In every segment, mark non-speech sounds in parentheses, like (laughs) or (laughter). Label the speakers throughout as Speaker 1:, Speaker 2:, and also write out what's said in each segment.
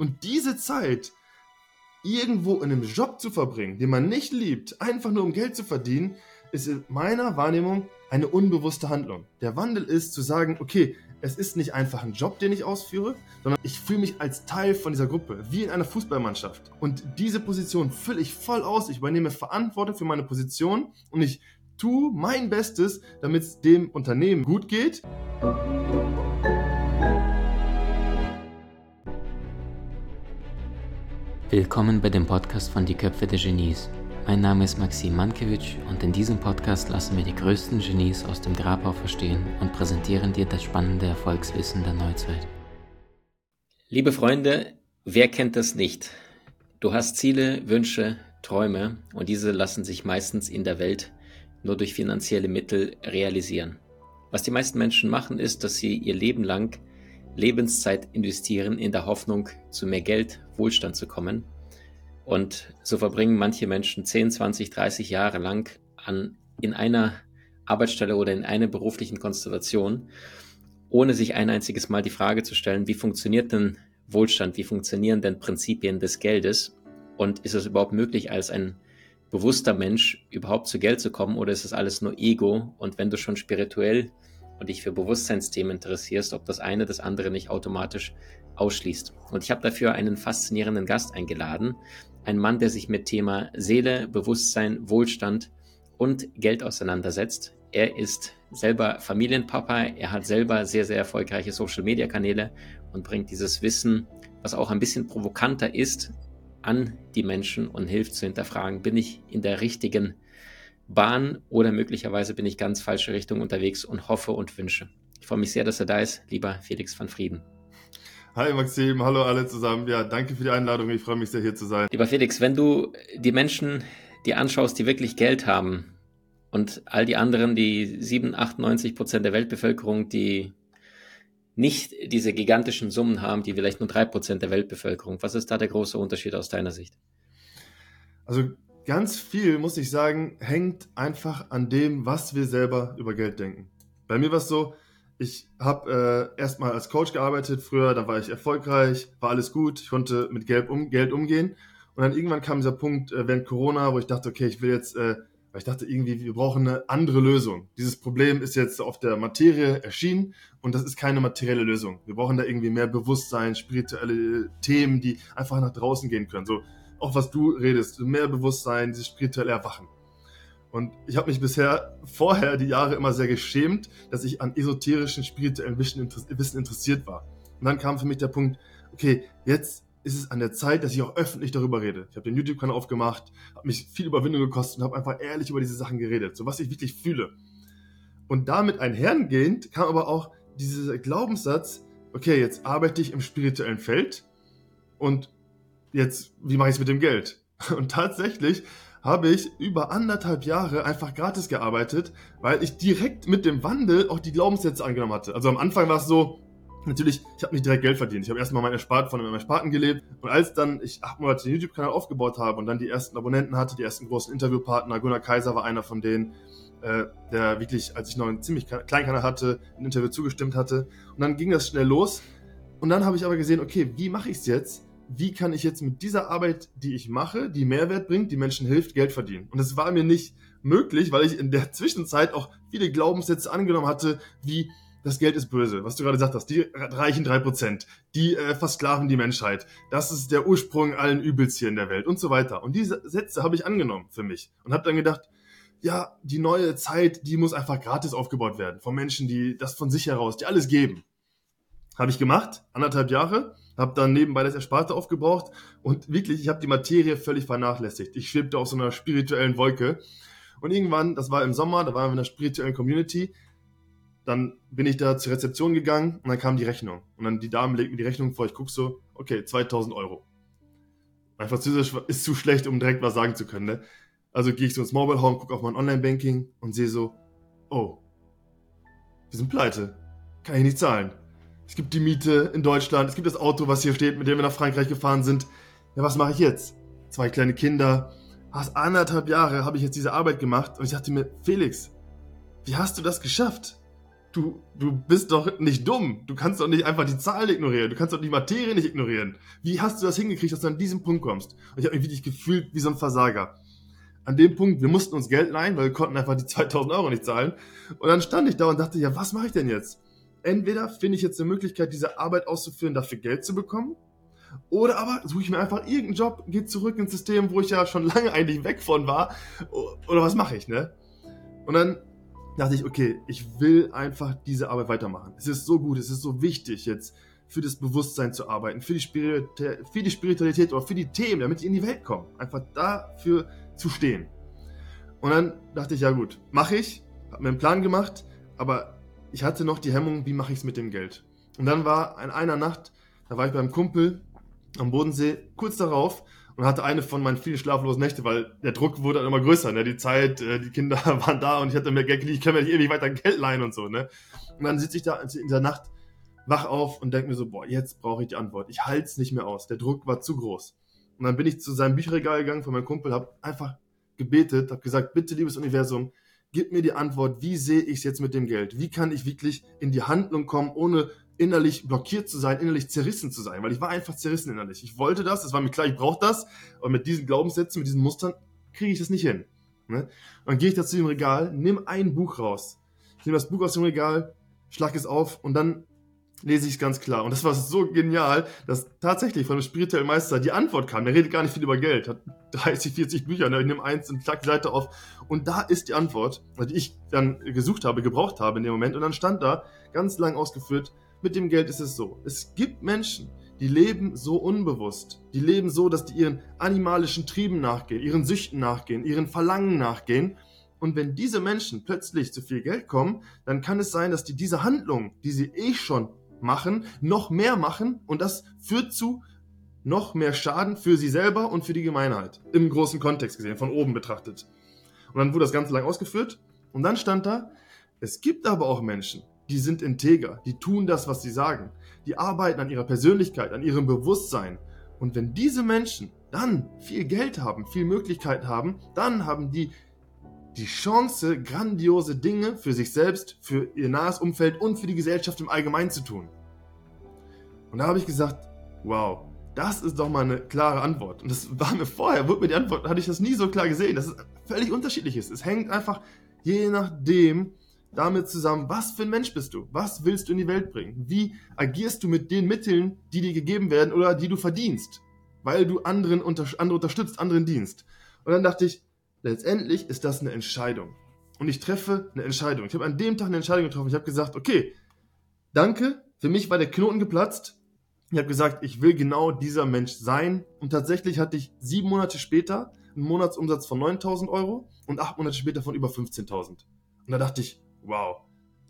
Speaker 1: Und diese Zeit irgendwo in einem Job zu verbringen, den man nicht liebt, einfach nur um Geld zu verdienen, ist in meiner Wahrnehmung eine unbewusste Handlung. Der Wandel ist zu sagen, okay, es ist nicht einfach ein Job, den ich ausführe, sondern ich fühle mich als Teil von dieser Gruppe, wie in einer Fußballmannschaft. Und diese Position fülle ich voll aus. Ich übernehme Verantwortung für meine Position und ich tue mein Bestes, damit es dem Unternehmen gut geht.
Speaker 2: Willkommen bei dem Podcast von Die Köpfe der Genies. Mein Name ist Maxim Mankewitsch und in diesem Podcast lassen wir die größten Genies aus dem Grabau verstehen und präsentieren dir das spannende Erfolgswissen der Neuzeit. Liebe Freunde, wer kennt das nicht? Du hast Ziele, Wünsche, Träume und diese lassen sich meistens in der Welt nur durch finanzielle Mittel realisieren. Was die meisten Menschen machen, ist, dass sie ihr Leben lang Lebenszeit investieren in der Hoffnung, zu mehr Geld, Wohlstand zu kommen. Und so verbringen manche Menschen 10, 20, 30 Jahre lang an, in einer Arbeitsstelle oder in einer beruflichen Konstellation, ohne sich ein einziges Mal die Frage zu stellen, wie funktioniert denn Wohlstand, wie funktionieren denn Prinzipien des Geldes und ist es überhaupt möglich, als ein bewusster Mensch überhaupt zu Geld zu kommen oder ist es alles nur Ego und wenn du schon spirituell und dich für Bewusstseinsthemen interessierst, ob das eine das andere nicht automatisch ausschließt. Und ich habe dafür einen faszinierenden Gast eingeladen, ein Mann, der sich mit Thema Seele, Bewusstsein, Wohlstand und Geld auseinandersetzt. Er ist selber Familienpapa, er hat selber sehr, sehr erfolgreiche Social-Media-Kanäle und bringt dieses Wissen, was auch ein bisschen provokanter ist, an die Menschen und hilft zu hinterfragen, bin ich in der richtigen Bahn oder möglicherweise bin ich ganz falsche Richtung unterwegs und hoffe und wünsche. Ich freue mich sehr, dass er da ist, lieber Felix van Frieden.
Speaker 1: Hi Maxim, hallo alle zusammen. Ja, danke für die Einladung. Ich freue mich sehr, hier zu sein.
Speaker 2: Lieber Felix, wenn du die Menschen die anschaust, die wirklich Geld haben und all die anderen, die 7, 8, 90 Prozent der Weltbevölkerung, die nicht diese gigantischen Summen haben, die vielleicht nur drei Prozent der Weltbevölkerung. Was ist da der große Unterschied aus deiner Sicht?
Speaker 1: Also ganz viel, muss ich sagen, hängt einfach an dem, was wir selber über Geld denken. Bei mir war es so, ich habe äh, erstmal als Coach gearbeitet früher, da war ich erfolgreich, war alles gut, ich konnte mit Geld, um, Geld umgehen. Und dann irgendwann kam dieser Punkt äh, während Corona, wo ich dachte, okay, ich will jetzt, äh, weil ich dachte irgendwie, wir brauchen eine andere Lösung. Dieses Problem ist jetzt auf der Materie erschienen und das ist keine materielle Lösung. Wir brauchen da irgendwie mehr Bewusstsein, spirituelle Themen, die einfach nach draußen gehen können. So auch was du redest, mehr Bewusstsein, dieses spirituelle Erwachen. Und ich habe mich bisher vorher die Jahre immer sehr geschämt, dass ich an esoterischen, spirituellen Wissen interessiert war. Und dann kam für mich der Punkt, okay, jetzt ist es an der Zeit, dass ich auch öffentlich darüber rede. Ich habe den YouTube-Kanal aufgemacht, habe mich viel Überwindung gekostet und habe einfach ehrlich über diese Sachen geredet, so was ich wirklich fühle. Und damit einhergehend kam aber auch dieser Glaubenssatz, okay, jetzt arbeite ich im spirituellen Feld und jetzt, wie mache ich es mit dem Geld? (laughs) Und tatsächlich habe ich über anderthalb Jahre einfach gratis gearbeitet, weil ich direkt mit dem Wandel auch die Glaubenssätze angenommen hatte. Also am Anfang war es so, natürlich, ich habe nicht direkt Geld verdient. Ich habe erstmal mein Erspart von meinem Ersparten gelebt. Und als dann ich acht Monate den YouTube-Kanal aufgebaut habe und dann die ersten Abonnenten hatte, die ersten großen Interviewpartner, Gunnar Kaiser war einer von denen, äh, der wirklich, als ich noch einen ziemlich kleinen Kanal hatte, ein Interview zugestimmt hatte. Und dann ging das schnell los. Und dann habe ich aber gesehen, okay, wie mache ich es jetzt? Wie kann ich jetzt mit dieser Arbeit, die ich mache, die Mehrwert bringt, die Menschen hilft, Geld verdienen. Und das war mir nicht möglich, weil ich in der Zwischenzeit auch viele Glaubenssätze angenommen hatte, wie das Geld ist böse, was du gerade gesagt hast, die reichen drei Prozent, die äh, versklaven die Menschheit, das ist der Ursprung allen Übels hier in der Welt und so weiter. Und diese Sätze habe ich angenommen für mich und habe dann gedacht, ja, die neue Zeit, die muss einfach gratis aufgebaut werden von Menschen, die das von sich heraus, die alles geben. Habe ich gemacht, anderthalb Jahre, habe dann nebenbei das Ersparte aufgebraucht und wirklich, ich habe die Materie völlig vernachlässigt. Ich schwebte auf so einer spirituellen Wolke. Und irgendwann, das war im Sommer, da waren wir in einer spirituellen Community, dann bin ich da zur Rezeption gegangen und dann kam die Rechnung. Und dann die Dame legt mir die Rechnung vor, ich gucke so, okay, 2000 Euro. Mein Französisch ist zu schlecht, um direkt was sagen zu können. Ne? Also gehe ich so ins Mobile Home, gucke auf mein Online-Banking und sehe so, oh, wir sind pleite. Kann ich nicht zahlen es gibt die Miete in Deutschland, es gibt das Auto, was hier steht, mit dem wir nach Frankreich gefahren sind. Ja, was mache ich jetzt? Zwei kleine Kinder. Fast anderthalb Jahre habe ich jetzt diese Arbeit gemacht und ich dachte mir, Felix, wie hast du das geschafft? du, du bist doch nicht dumm. Du kannst doch nicht einfach die Zahlen ignorieren. Du kannst doch die Materie nicht ignorieren. Wie hast du das hingekriegt, dass du an diesem Punkt kommst? Und ich habe mich wirklich gefühlt wie so ein Versager. An dem Punkt, wir mussten uns Geld leihen, weil wir konnten einfach die (laughs) 2000 Euro nicht zahlen. Und dann stand ich da und dachte, ja, was mache ich denn jetzt? Entweder finde ich jetzt eine Möglichkeit, diese Arbeit auszuführen, dafür Geld zu bekommen. Oder aber suche ich mir einfach irgendeinen Job, gehe zurück ins System, wo ich ja schon lange eigentlich weg von war. Oder was mache ich, ne? Und dann dachte ich, okay, ich will einfach diese Arbeit weitermachen. Es ist so gut, es ist so wichtig, jetzt für das Bewusstsein zu arbeiten, für die, Spiritualität, für die Spiritualität oder für die Themen, damit die in die Welt kommen. Einfach dafür zu stehen. Und dann dachte ich, ja gut, mache ich, habe mir einen Plan gemacht, aber ich hatte noch die Hemmung, wie mache ich es mit dem Geld. Und dann war in einer Nacht, da war ich beim Kumpel am Bodensee, kurz darauf, und hatte eine von meinen vielen schlaflosen Nächten, weil der Druck wurde dann immer größer, ne? Die Zeit, äh, die Kinder (laughs) waren da und ich hatte mir Geld, ich kann mir nicht ewig weiter Geld leihen und so, ne? Und dann sitze ich da in der Nacht wach auf und denke mir so, boah, jetzt brauche ich die Antwort. Ich halte es nicht mehr aus. Der Druck war zu groß. Und dann bin ich zu seinem Bücherregal gegangen von meinem Kumpel, habe einfach gebetet, habe gesagt, bitte liebes Universum, gib mir die Antwort, wie sehe ich es jetzt mit dem Geld? Wie kann ich wirklich in die Handlung kommen, ohne innerlich blockiert zu sein, innerlich zerrissen zu sein, weil ich war einfach zerrissen innerlich. Ich wollte das, es war mir klar, ich brauche das, aber mit diesen Glaubenssätzen, mit diesen Mustern kriege ich das nicht hin. Ne? Und dann gehe ich da zu dem Regal, nehme ein Buch raus. Ich nehme das Buch aus dem Regal, schlag es auf und dann lese ich es ganz klar. Und das war so genial, dass tatsächlich von dem spirituellen Meister die Antwort kam. Der redet gar nicht viel über Geld, hat (laughs) 30, 40 Bücher, ne? ich nehme eins und schlag die Seite auf. Und da ist die Antwort, die ich dann gesucht habe, gebraucht habe in dem Moment. Und dann stand da, ganz lang ausgeführt, mit dem Geld ist es so. Es gibt Menschen, die leben so unbewusst. Die leben so, dass die ihren animalischen Trieben nachgehen, ihren Süchten nachgehen, ihren Verlangen nachgehen. Und wenn diese Menschen plötzlich zu viel Geld kommen, dann kann es sein, dass die diese Handlung, die sie eh schon machen, noch mehr machen und das führt zu noch mehr Schaden für sie selber und für die Gemeinheit. Im großen Kontext gesehen, von oben betrachtet. Und dann wurde das Ganze lang ausgeführt und dann stand da, es gibt aber auch Menschen, die sind integer, die tun das, was sie sagen, die arbeiten an ihrer Persönlichkeit, an ihrem Bewusstsein. Und wenn diese Menschen dann viel Geld haben, viel Möglichkeit haben, dann haben die die Chance, grandiose Dinge für sich selbst, für ihr nahes Umfeld und für die Gesellschaft im Allgemeinen zu tun. Und da habe ich gesagt, wow, das ist doch mal eine klare Antwort. Und das war mir vorher, wurde mir die Antwort, hatte ich das nie so klar gesehen, dass es völlig unterschiedlich ist. Es hängt einfach je nachdem, damit zusammen, was für ein Mensch bist du? Was willst du in die Welt bringen? Wie agierst du mit den Mitteln, die dir gegeben werden oder die du verdienst? Weil du anderen unter, andere unterstützt, anderen dienst. Und dann dachte ich, letztendlich ist das eine Entscheidung. Und ich treffe eine Entscheidung. Ich habe an dem Tag eine Entscheidung getroffen. Ich habe gesagt, okay, danke. Für mich war der Knoten geplatzt. Ich habe gesagt, ich will genau dieser Mensch sein. Und tatsächlich hatte ich sieben Monate später einen Monatsumsatz von 9000 Euro und acht Monate später von über 15.000. Und da dachte ich, wow,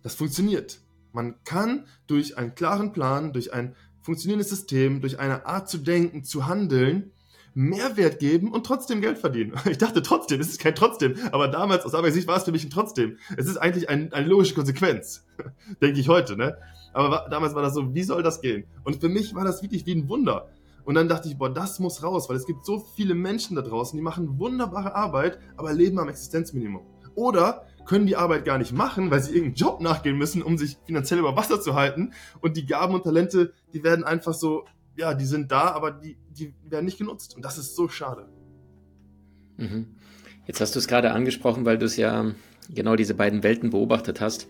Speaker 1: das funktioniert. Man kann durch einen klaren Plan, durch ein funktionierendes System, durch eine Art zu denken, zu handeln, Mehrwert geben und trotzdem Geld verdienen. (laughs) Ich dachte trotzdem, es ist kein trotzdem, aber damals aus Arbeitssicht war es für mich ein trotzdem. Es ist eigentlich ein, eine logische Konsequenz, (laughs) denke ich heute, ne? Aber damals war das so, wie soll das gehen? Und für mich war das wirklich wie ein Wunder. Und dann dachte ich, boah, das muss raus, weil es gibt so viele Menschen da draußen, die machen wunderbare Arbeit, aber leben am Existenzminimum. Oder können die Arbeit gar nicht machen, weil sie irgendeinen Job nachgehen müssen, um sich finanziell über Wasser zu halten. Und die Gaben und Talente, die werden einfach so, ja, die sind da, aber die, die werden nicht genutzt. Und das ist so schade.
Speaker 2: Mhm. Jetzt hast du es gerade angesprochen, weil du es ja genau diese beiden Welten beobachtet hast.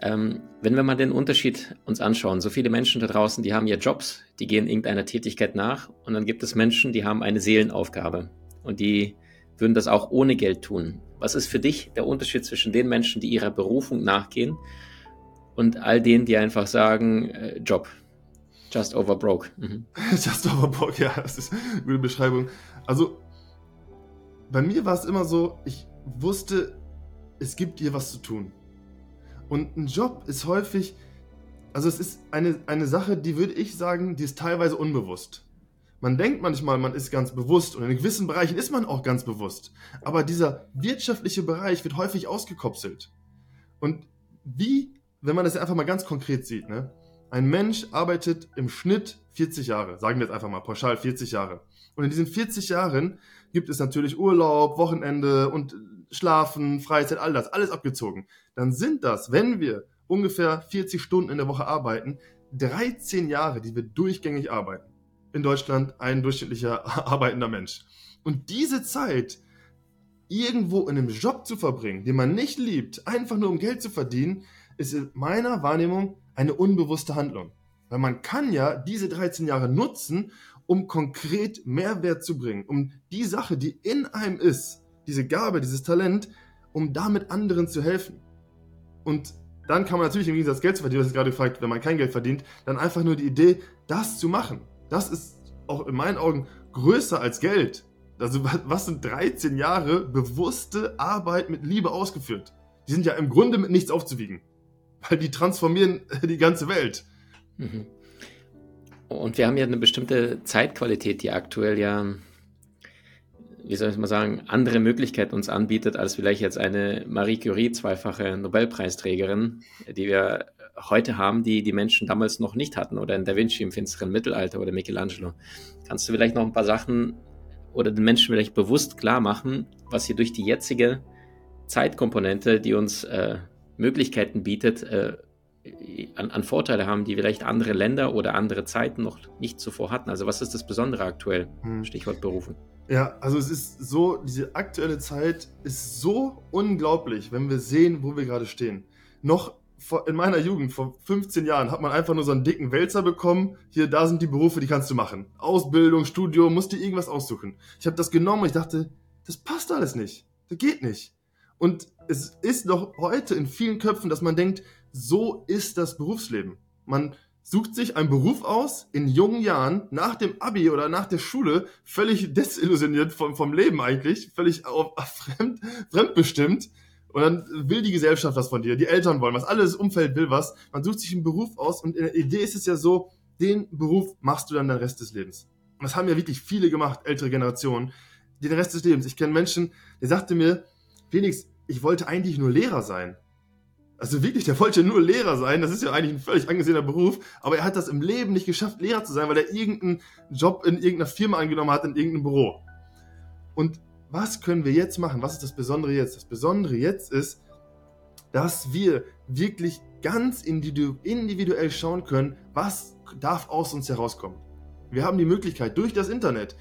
Speaker 2: Ähm, wenn wir mal den Unterschied uns anschauen, so viele Menschen da draußen, die haben ja Jobs, die gehen irgendeiner Tätigkeit nach und dann gibt es Menschen, die haben eine Seelenaufgabe und die würden das auch ohne Geld tun. Was ist für dich der Unterschied zwischen den Menschen, die ihrer Berufung nachgehen und all denen, die einfach sagen, äh, Job, just over broke? Mhm. (laughs)
Speaker 1: just over broke, ja, das ist eine gute Beschreibung. Also, bei mir war es immer so, ich wusste, es gibt hier was zu tun. Und ein Job ist häufig, also es ist eine, eine Sache, die würde ich sagen, die ist teilweise unbewusst. Man denkt manchmal, man ist ganz bewusst und in gewissen Bereichen ist man auch ganz bewusst. Aber dieser wirtschaftliche Bereich wird häufig ausgekopselt. Und wie, wenn man das einfach mal ganz konkret sieht, ne? Ein Mensch arbeitet im Schnitt 40 Jahre, sagen wir jetzt einfach mal pauschal 40 Jahre. Und in diesen 40 Jahren gibt es natürlich Urlaub, Wochenende und Schlafen, Freizeit, all das, alles abgezogen. Dann sind das, wenn wir ungefähr 40 Stunden in der Woche arbeiten, 13 Jahre, die wir durchgängig arbeiten. In Deutschland ein durchschnittlicher (laughs) arbeitender Mensch. Und diese Zeit irgendwo in einem Job zu verbringen, den man nicht liebt, einfach nur um Geld zu verdienen, ist in meiner Wahrnehmung eine unbewusste Handlung. Weil man kann ja diese 13 Jahre nutzen, um konkret Mehrwert zu bringen, um die Sache, die in einem ist, diese Gabe, dieses Talent, um damit anderen zu helfen. Und dann kann man natürlich im Gegensatz Geld zu verdienen, was ich gerade gefragt, wenn man kein Geld verdient, dann einfach nur die Idee, das zu machen. Das ist auch in meinen Augen größer als Geld. Also was sind 13 Jahre bewusste Arbeit mit Liebe ausgeführt? Die sind ja im Grunde mit nichts aufzuwiegen, weil die transformieren (laughs) die ganze Welt. Mhm.
Speaker 2: Und wir haben ja eine bestimmte Zeitqualität, die aktuell ja, wie soll ich mal sagen, andere Möglichkeiten uns anbietet, als vielleicht jetzt eine Marie Curie, zweifache Nobelpreisträgerin, die wir heute haben, die die Menschen damals noch nicht hatten oder in Da Vinci im finsteren Mittelalter oder Michelangelo. Kannst du vielleicht noch ein paar Sachen oder den Menschen vielleicht bewusst klar machen, was hier durch die jetzige Zeitkomponente, die uns äh, Möglichkeiten bietet, äh, an, an, Vorteile haben, die vielleicht andere Länder oder andere Zeiten noch nicht zuvor hatten. Also was ist das Besondere aktuell? Hm. Stichwort Berufen.
Speaker 1: Ja, also es ist so, diese aktuelle Zeit ist so unglaublich, wenn wir sehen, wo wir gerade stehen. Noch vor, in meiner Jugend, vor 15 Jahren, hat man einfach nur so einen dicken Wälzer bekommen. Hier, da sind die Berufe, die kannst du machen. Ausbildung, Studium, musst dir irgendwas aussuchen. Ich habe das genommen und ich dachte, das passt alles nicht. Das geht nicht. Und es ist noch heute in vielen Köpfen, dass man denkt, so ist das Berufsleben. Man sucht sich einen Beruf aus in jungen Jahren, nach dem Abi oder nach der Schule, völlig (laughs) desillusioniert vom, vom Leben eigentlich, völlig auf, (laughs) fremd, fremdbestimmt. Und dann will die Gesellschaft was von dir, die Eltern wollen was, alles Umfeld will was. Man sucht sich einen Beruf aus und in der Idee ist es ja so, den Beruf machst du dann den Rest des Lebens. Und das haben ja wirklich viele gemacht, ältere Generationen, den Rest des Lebens. Ich kenne Menschen, der sagte mir, Felix, ich wollte eigentlich nur Lehrer sein. Also wirklich, der wollte nur Lehrer sein. Das ist ja eigentlich ein völlig angesehener Beruf. Aber er hat das im Leben nicht geschafft, Lehrer zu sein, weil er irgendeinen Job in irgendeiner Firma angenommen hat, in irgendeinem Büro. Und was können wir jetzt machen? Was ist das Besondere jetzt? Das Besondere jetzt ist, dass wir wirklich ganz individuell schauen können, was darf aus uns herauskommen. Wir haben die Möglichkeit, durch das Internet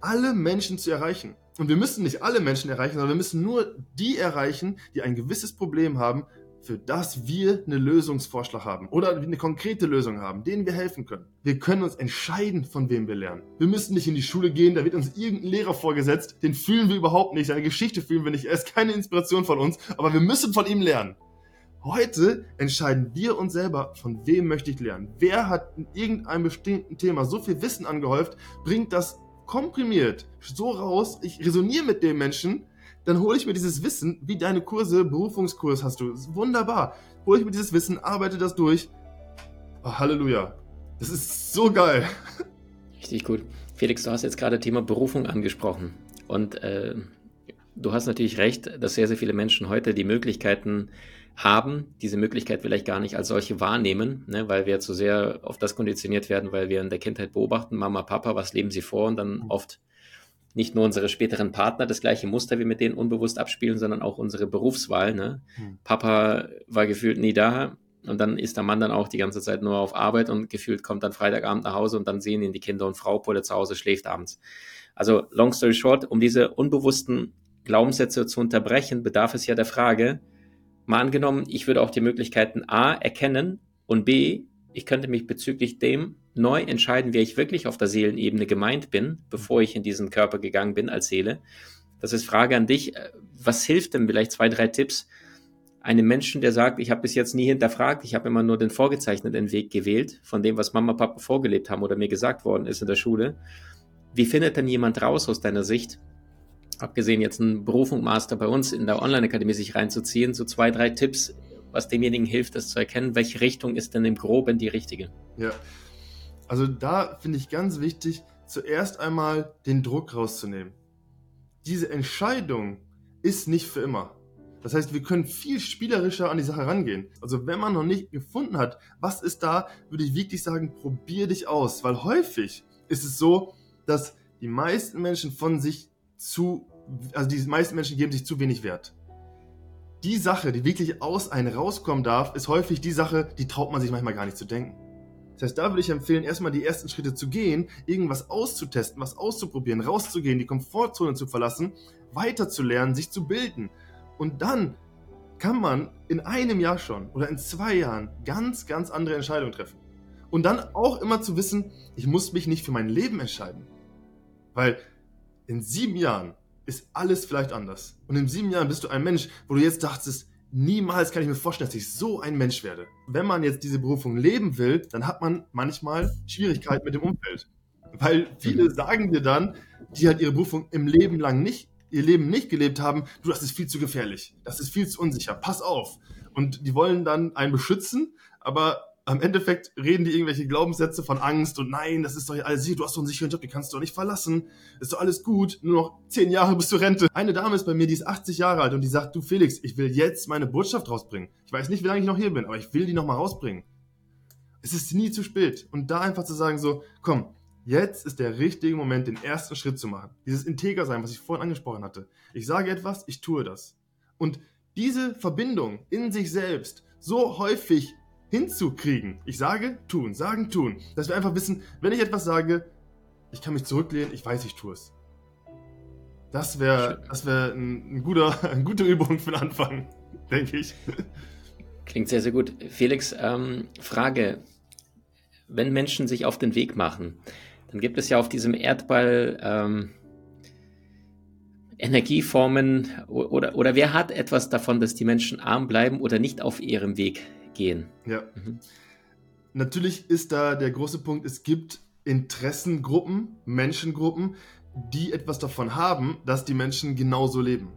Speaker 1: alle Menschen zu erreichen. Und wir müssen nicht alle Menschen erreichen, sondern wir müssen nur die erreichen, die ein gewisses Problem haben, für das wir einen Lösungsvorschlag haben oder eine konkrete Lösung haben, denen wir helfen können. Wir können uns entscheiden, von wem wir lernen. Wir müssen nicht in die Schule gehen, da wird uns irgendein Lehrer vorgesetzt, den fühlen wir überhaupt nicht, seine Geschichte fühlen wir nicht, er ist keine Inspiration von uns, aber wir müssen von ihm lernen. Heute entscheiden wir uns selber, von wem möchte ich lernen. Wer hat in irgendeinem bestimmten Thema so viel Wissen angehäuft, bringt das komprimiert so raus, ich resoniere mit dem Menschen, dann hole ich mir dieses Wissen, wie deine Kurse, Berufungskurs hast du, wunderbar. Hole ich mir dieses Wissen, arbeite das durch. Oh, Halleluja. Das ist so geil.
Speaker 2: Richtig gut. Felix, du hast jetzt gerade Thema Berufung angesprochen. Und äh, du hast natürlich recht, dass sehr, sehr viele Menschen heute die Möglichkeiten haben, diese Möglichkeit vielleicht gar nicht als solche wahrnehmen, ne, weil wir zu sehr auf das konditioniert werden, weil wir in der Kindheit beobachten, Mama, Papa, was leben sie vor und dann mhm. oft nicht nur unsere späteren Partner das gleiche Muster wie mit denen unbewusst abspielen, sondern auch unsere Berufswahl. Ne? Hm. Papa war gefühlt nie da und dann ist der Mann dann auch die ganze Zeit nur auf Arbeit und gefühlt kommt dann Freitagabend nach Hause und dann sehen ihn die Kinder und Frau, obwohl er zu Hause schläft abends. Also long story short, um diese unbewussten Glaubenssätze zu unterbrechen, bedarf es ja der Frage, mal angenommen, ich würde auch die Möglichkeiten A erkennen und B, ich könnte mich bezüglich dem neu entscheiden, wer ich wirklich auf der Seelenebene gemeint bin, bevor ich in diesen Körper gegangen bin als Seele. Das ist Frage an dich. Äh, was hilft denn vielleicht zwei, drei Tipps einem Menschen, der sagt, ich habe bis jetzt nie hinterfragt, ich habe immer nur den vorgezeichneten Weg gewählt, von dem, was Mama, Papa vorgelebt haben oder mir gesagt worden ist in der Schule. Wie findet denn jemand raus aus deiner Sicht, abgesehen jetzt einen Berufungsmaster bei uns in der Online-Akademie sich reinzuziehen, so zwei, drei Tipps, was demjenigen hilft, das zu erkennen, welche Richtung ist denn im Groben die richtige?
Speaker 1: Ja, also da finde ich ganz wichtig, zuerst einmal den Druck rauszunehmen. Diese Entscheidung ist nicht für immer. Das heißt, wir können viel spielerischer an die Sache rangehen. Also wenn man noch nicht gefunden hat, was ist da, würde ich wirklich sagen, probier dich aus. Weil häufig ist es so, dass die meisten Menschen von sich zu, also die meisten Menschen geben sich zu wenig Wert. die Sache, die wirklich aus einem rauskommen darf, ist häufig die Sache, die traut man sich manchmal gar nicht zu denken. Das heißt, da würde ich empfehlen, erstmal die ersten Schritte zu gehen, irgendwas auszutesten, was auszuprobieren, rauszugehen, die Komfortzone zu verlassen, weiterzulernen, sich zu bilden. Und dann kann man in einem Jahr schon oder in zwei Jahren ganz, ganz andere Entscheidungen treffen. Und dann auch immer zu wissen, ich muss mich nicht für mein Leben entscheiden. Weil in sieben Jahren ist alles vielleicht anders. Und in sieben Jahren bist du ein Mensch, wo du jetzt dachtest, niemals kann ich mir vorstellen, dass ich so ein Mensch werde. Wenn man jetzt diese Berufung leben will, dann hat man manchmal Schwierigkeiten mit dem Umfeld. Weil viele mhm. sagen dir dann, die halt ihre Berufung im Leben lang nicht, ihr Leben nicht gelebt haben, du, das ist viel zu gefährlich, das ist viel zu unsicher, pass auf. Und die wollen dann einen beschützen, aber am Endeffekt reden die irgendwelche Glaubenssätze von Angst und nein, das ist doch alles, du hast doch einen sicheren Job, den kannst du doch nicht verlassen, ist doch alles gut, nur noch zehn Jahre bis zur Rente. Eine Dame ist bei mir, die ist 80 Jahre alt und die sagt, du Felix, ich will jetzt meine Botschaft rausbringen. Ich weiß nicht, wie lange ich noch hier bin, aber ich will die noch mal rausbringen. Es ist nie zu spät. Und da einfach zu sagen so, komm, jetzt ist der richtige Moment, den ersten Schritt zu machen. Dieses Integer sein, was ich vorhin angesprochen hatte. Ich sage etwas, ich tue das. Und diese Verbindung in sich selbst so häufig hinzukriegen. Ich sage, tun, sagen, tun. Dass wir einfach wissen, wenn ich etwas sage, ich kann mich zurücklehnen, ich weiß, ich tue es. Das wäre das wär ein, ein guter, (laughs) eine gute Übung für den Anfang, (laughs) denke ich.
Speaker 2: Klingt sehr, sehr gut. Felix, ähm, Frage. Wenn Menschen sich auf den Weg machen, dann gibt es ja auf diesem Erdball ähm, Energieformen oder, oder wer hat etwas davon, dass die Menschen arm bleiben oder nicht auf ihrem Weg gehen.
Speaker 1: Ja. Mhm. Natürlich ist da der große Punkt, es gibt Interessengruppen, Menschengruppen, die etwas davon haben, dass die Menschen genauso leben.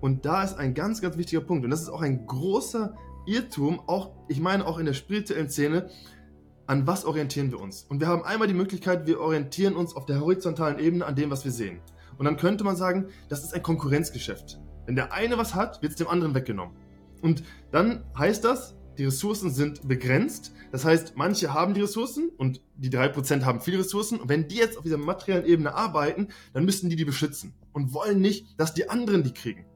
Speaker 1: Und da ist ein ganz, ganz wichtiger Punkt. Und das ist auch ein großer Irrtum, auch, ich meine auch in der spirituellen Szene, an was orientieren wir uns? Und wir haben einmal die Möglichkeit, wir orientieren uns auf der horizontalen Ebene an dem, was wir sehen. Und dann könnte man sagen, das ist ein Konkurrenzgeschäft. Wenn der eine was hat, wird es dem anderen weggenommen. Und dann heißt das, die Ressourcen sind begrenzt. Das heißt, manche haben die Ressourcen und die 3% haben viele Ressourcen. Und wenn die jetzt auf dieser materiellen Ebene arbeiten, dann müssen die die beschützen und wollen nicht, dass die anderen die kriegen.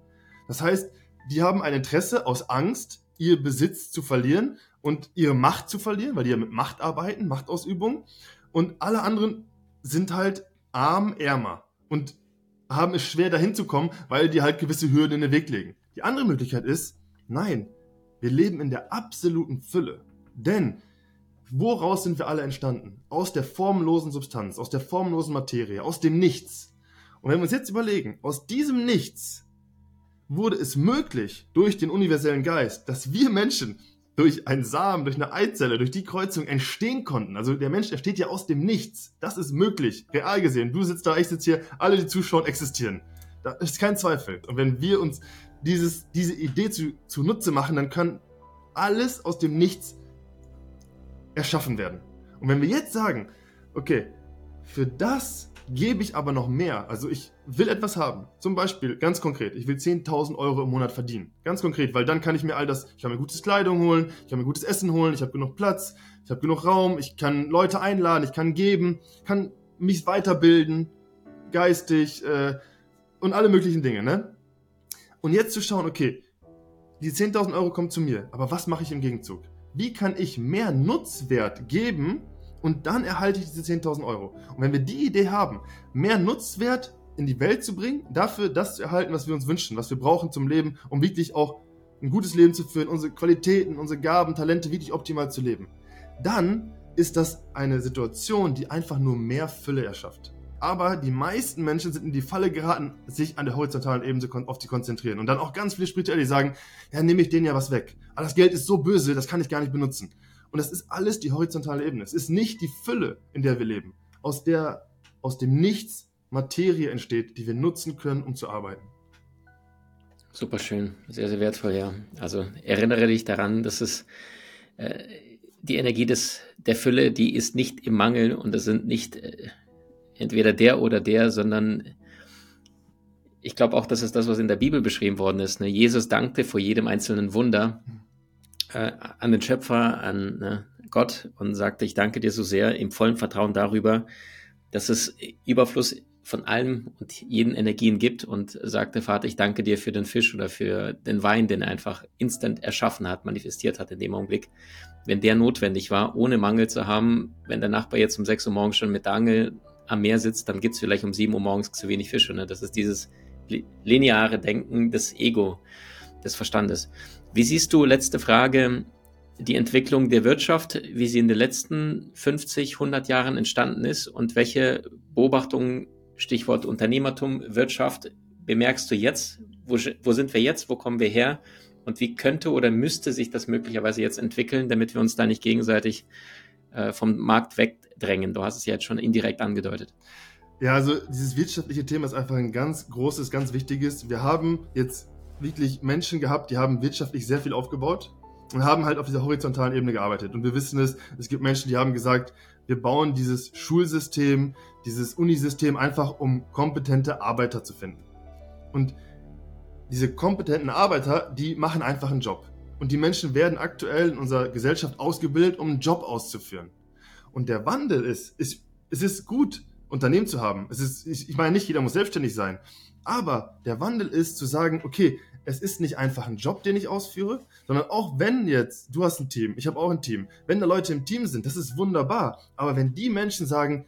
Speaker 1: Das heißt, die haben ein Interesse aus Angst, ihr Besitz zu verlieren und ihre Macht zu verlieren, weil die ja mit Macht arbeiten, Machtausübung. Und alle anderen sind halt arm, ärmer und haben es schwer dahin zu kommen, weil die halt gewisse Hürden in den Weg legen. Die andere Möglichkeit ist, nein, wir leben in der absoluten Fülle. Denn woraus sind wir alle entstanden? Aus der formlosen Substanz, aus der formlosen Materie, aus dem Nichts. Und wenn wir uns jetzt überlegen, aus diesem Nichts wurde es möglich durch den universellen Geist, dass wir Menschen durch einen Samen, durch eine Eizelle, durch die Kreuzung entstehen konnten. Also der Mensch entsteht ja aus dem Nichts. Das ist möglich, real gesehen. Du sitzt da, ich sitze hier, alle, die zuschauen, existieren. Da ist kein Zweifel. Und wenn wir uns dieses, diese Idee zu, zunutze machen, dann kann alles aus dem Nichts erschaffen werden. Und wenn wir jetzt sagen, okay, für das gebe ich aber noch mehr, also ich will etwas haben, zum Beispiel ganz konkret, ich will 10.000 Euro im Monat verdienen, ganz konkret, weil dann kann ich mir all das, ich kann mir gutes Kleidung holen, ich kann mir gutes Essen holen, ich habe genug Platz, ich habe genug Raum, ich kann Leute einladen, ich kann geben, kann mich weiterbilden, geistig äh, und alle möglichen Dinge, ne? Und jetzt zu schauen, okay, die 10.000 Euro kommen zu mir, aber was mache ich im Gegenzug? Wie kann ich mehr Nutzwert geben und dann erhalte ich diese 10.000 Euro? Und wenn wir die Idee haben, mehr Nutzwert in die Welt zu bringen, dafür das zu erhalten, was wir uns wünschen, was wir brauchen zum Leben, um wirklich auch ein gutes Leben zu führen, unsere Qualitäten, unsere Gaben, Talente wirklich optimal zu leben, dann ist das eine Situation, die einfach nur mehr Fülle erschafft. Aber die meisten Menschen sind in die Falle geraten, sich an der horizontalen Ebene auf die konzentrieren. Und dann auch ganz viele Spirituelle, die sagen, ja, nehme ich denen ja was weg. Aber das Geld ist so böse, das kann ich gar nicht benutzen. Und das ist alles die horizontale Ebene. Es ist nicht die Fülle, in der wir leben, aus der aus dem Nichts Materie entsteht, die wir nutzen können, um zu arbeiten.
Speaker 2: Super schön, sehr, sehr wertvoll, ja. Also erinnere dich daran, dass es äh, die Energie des, der Fülle, die ist nicht im Mangel und das sind nicht äh, entweder der oder der, sondern ich glaube auch, das ist das, was in der Bibel beschrieben worden ist. Ne? Jesus dankte vor jedem einzelnen Wunder äh, an den Schöpfer, an ne, Gott und sagte, ich danke dir so sehr im vollen Vertrauen darüber, dass es Überfluss von allem und jeden Energien gibt und sagte, Vater, ich danke dir für den Fisch oder für den Wein, den er einfach instant erschaffen hat, manifestiert hat in dem Augenblick. Wenn der notwendig war, ohne Mangel zu haben, wenn der Nachbar jetzt um 6 Uhr morgens schon mit der Angel am Meer sitzt, dann gibt es vielleicht um 7 Uhr morgens zu wenig Fische. Ne? Das ist dieses lineare Denken des Ego, des Verstandes. Wie siehst du, letzte Frage, die Entwicklung der Wirtschaft, wie sie in den letzten 50, 100 Jahren entstanden ist und welche Beobachtungen, Stichwort Unternehmertum, Wirtschaft, bemerkst du jetzt? Wo, wo sind wir jetzt? Wo kommen wir her? Und wie könnte oder müsste sich das möglicherweise jetzt entwickeln, damit wir uns da nicht gegenseitig äh, vom Markt wegdrängen? Du hast es ja jetzt schon indirekt angedeutet.
Speaker 1: Ja, also dieses wirtschaftliche Thema ist einfach ein ganz großes, ganz wichtiges. Wir haben jetzt wirklich Menschen gehabt, die haben wirtschaftlich sehr viel aufgebaut und haben halt auf dieser horizontalen Ebene gearbeitet. Und wir wissen es, es gibt Menschen, die haben gesagt, wir bauen dieses Schulsystem, dieses Unisystem einfach, um kompetente Arbeiter zu finden. Und diese kompetenten Arbeiter, die machen einfach einen Job. Und die Menschen werden aktuell in unserer Gesellschaft ausgebildet, um einen Job auszuführen. Und der Wandel ist, ist es ist gut, Unternehmen zu haben. Es ist, ich, ich meine nicht, jeder muss selbstständig sein. Aber der Wandel ist zu sagen, okay, es ist nicht einfach ein Job, den ich ausführe, sondern auch wenn jetzt, du hast ein Team, ich habe auch ein Team, wenn da Leute im Team sind, das ist wunderbar. Aber wenn die Menschen sagen,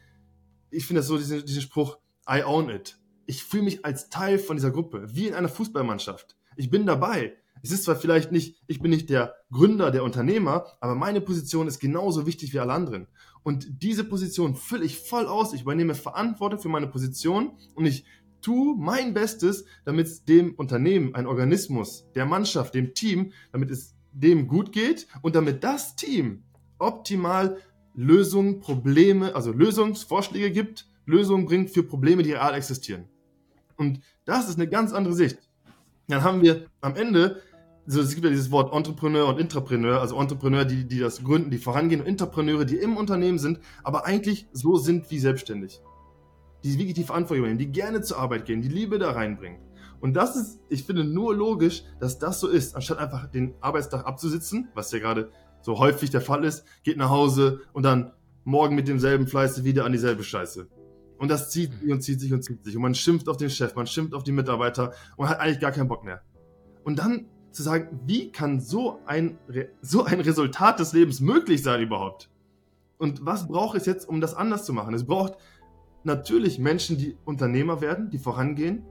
Speaker 1: ich finde das so, diesen, diesen Spruch, I own it. Ich fühle mich als Teil von dieser Gruppe, wie in einer Fußballmannschaft. Ich bin dabei. Es ist zwar vielleicht nicht, ich bin nicht der Gründer, der Unternehmer, aber meine Position ist genauso wichtig wie alle anderen. Und diese Position fülle ich voll aus. Ich übernehme Verantwortung für meine Position und ich tue mein Bestes, damit es dem Unternehmen, ein Organismus, der Mannschaft, dem Team, damit es dem gut geht und damit das Team optimal Lösungen, Probleme, also Lösungsvorschläge gibt, Lösungen bringt für Probleme, die real existieren. Und das ist eine ganz andere Sicht. Dann haben wir am Ende, also es gibt ja dieses Wort Entrepreneur und Intrapreneur, also Entrepreneur, die, die das gründen, die vorangehen, und Interpreneure, die im Unternehmen sind, aber eigentlich so sind wie selbstständig die wirklich die Verantwortung übernehmen, die gerne zur Arbeit gehen, die Liebe da reinbringen. Und das ist, ich finde, nur logisch, dass das so ist, anstatt einfach den Arbeitstag abzusitzen, was ja gerade so häufig der Fall ist, geht nach Hause und dann morgen mit demselben Fleiße wieder an dieselbe Scheiße. Und das zieht sich und zieht sich und zieht sich. Und man schimpft auf den Chef, man schimpft auf die Mitarbeiter und hat eigentlich gar keinen Bock mehr. Und dann zu sagen, wie kann so ein, so ein Resultat des Lebens möglich sein überhaupt? Und was braucht es jetzt, um das anders zu machen? Es braucht natürlich Menschen, die Unternehmer werden, die vorangehen,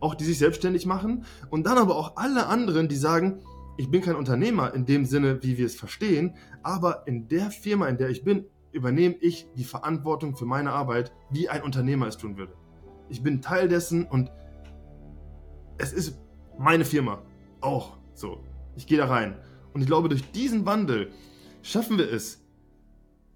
Speaker 1: auch die sich selbstständig machen und dann aber auch alle anderen, die sagen, ich bin kein Unternehmer in dem Sinne, wie wir es verstehen, aber in der Firma, in der ich bin, übernehme ich die Verantwortung für meine Arbeit, wie ein Unternehmer es tun würde. Ich bin Teil dessen und es ist meine Firma auch so. Ich gehe da rein. Und ich glaube, durch diesen Wandel schaffen wir es,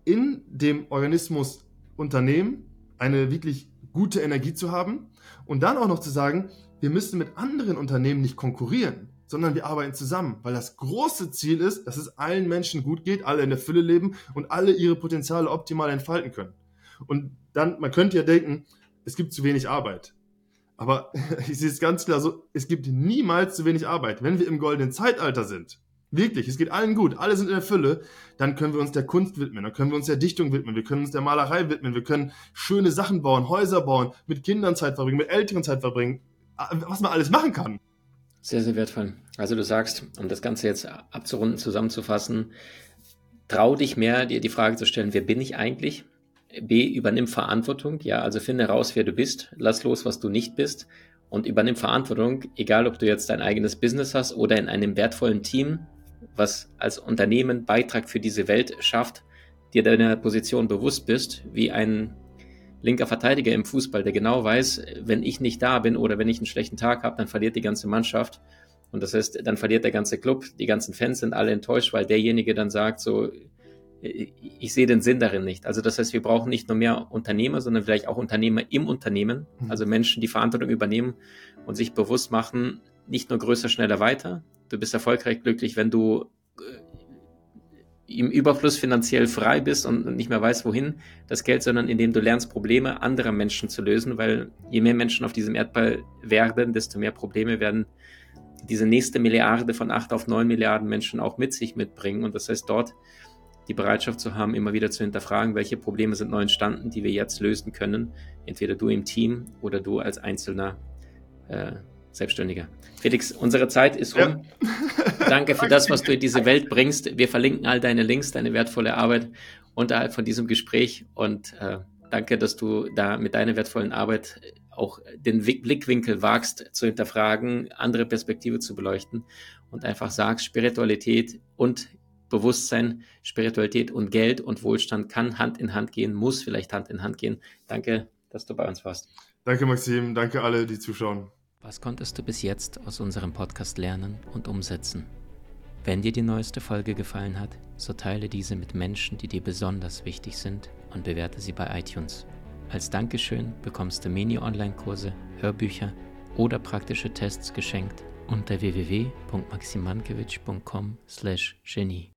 Speaker 1: in dem Organismus Unternehmen eine wirklich gute Energie zu haben und dann auch noch zu sagen, wir müssen mit anderen Unternehmen nicht konkurrieren, sondern wir arbeiten zusammen, weil das große Ziel ist, dass es allen Menschen gut geht, alle in der Fülle leben und alle ihre Potenziale optimal entfalten können. Und dann, man könnte ja denken, es gibt zu wenig Arbeit. Aber (laughs) ich sehe es ganz klar so, es gibt niemals zu wenig Arbeit. Wenn wir im goldenen Zeitalter sind, Wirklich, es geht allen gut, alle sind in der Fülle. Dann können wir uns der Kunst widmen, dann können wir uns der Dichtung widmen, wir können uns der Malerei widmen, wir können schöne Sachen bauen, Häuser bauen, mit Kindern Zeit verbringen, mit Älteren Zeit verbringen, was man alles machen kann.
Speaker 2: Sehr, sehr wertvoll. Also du sagst, um das Ganze jetzt abzurunden, zusammenzufassen, trau dich mehr, dir die Frage zu stellen, wer bin ich eigentlich? B, übernimm Verantwortung, ja, also finde raus, wer du bist, lass los, was du nicht bist. Und übernimm Verantwortung, egal ob du jetzt dein eigenes Business hast oder in einem wertvollen Team, was als Unternehmen Beitrag für diese Welt schafft, dir deiner Position bewusst bist, wie ein linker Verteidiger im Fußball, der genau weiß, wenn ich nicht da bin oder wenn ich einen schlechten Tag habe, dann verliert die ganze Mannschaft. Und das heißt, dann verliert der ganze Club, die ganzen Fans sind alle enttäuscht, weil derjenige dann sagt, so, ich sehe den Sinn darin nicht. Also das heißt, wir brauchen nicht nur mehr Unternehmer, sondern vielleicht auch Unternehmer im Unternehmen, mhm. also Menschen, die Verantwortung übernehmen und sich bewusst machen, nicht nur größer, schneller, weiter, Du bist erfolgreich glücklich, wenn du äh, im Überfluss finanziell frei bist und nicht mehr weißt, wohin das Geld, sondern indem du lernst, Probleme anderer Menschen zu lösen, weil je mehr Menschen auf diesem Erdball werden, desto mehr Probleme werden diese nächste Milliarde von acht auf neun Milliarden Menschen auch mit sich mitbringen. Und das heißt, dort die Bereitschaft zu haben, immer wieder zu hinterfragen, welche Probleme sind neu entstanden, die wir jetzt lösen können. Entweder du im Team oder du als einzelner äh, Selbstständiger. Felix, unsere Zeit ist rum. Ja. Danke für das, was du in diese Welt bringst. Wir verlinken all deine Links, deine wertvolle Arbeit unterhalb von diesem Gespräch und äh, danke, dass du da mit deiner wertvollen Arbeit auch den Blickwinkel wagst zu hinterfragen, andere Perspektive zu beleuchten und einfach sagst, Spiritualität und Bewusstsein, Spiritualität und Geld und Wohlstand kann Hand in Hand gehen, muss vielleicht Hand in Hand gehen. Danke, dass du bei uns warst.
Speaker 1: Danke, Maxim. Danke alle, die zuschauen.
Speaker 2: Was konntest du bis jetzt aus unserem Podcast lernen und umsetzen? Wenn dir die neueste Folge gefallen hat, so teile diese mit Menschen, die dir besonders wichtig sind und bewerte sie bei iTunes. Als Dankeschön bekommst du Mini-Online-Kurse, Hörbücher oder praktische Tests geschenkt unter www.maximankiewicz.com/genie.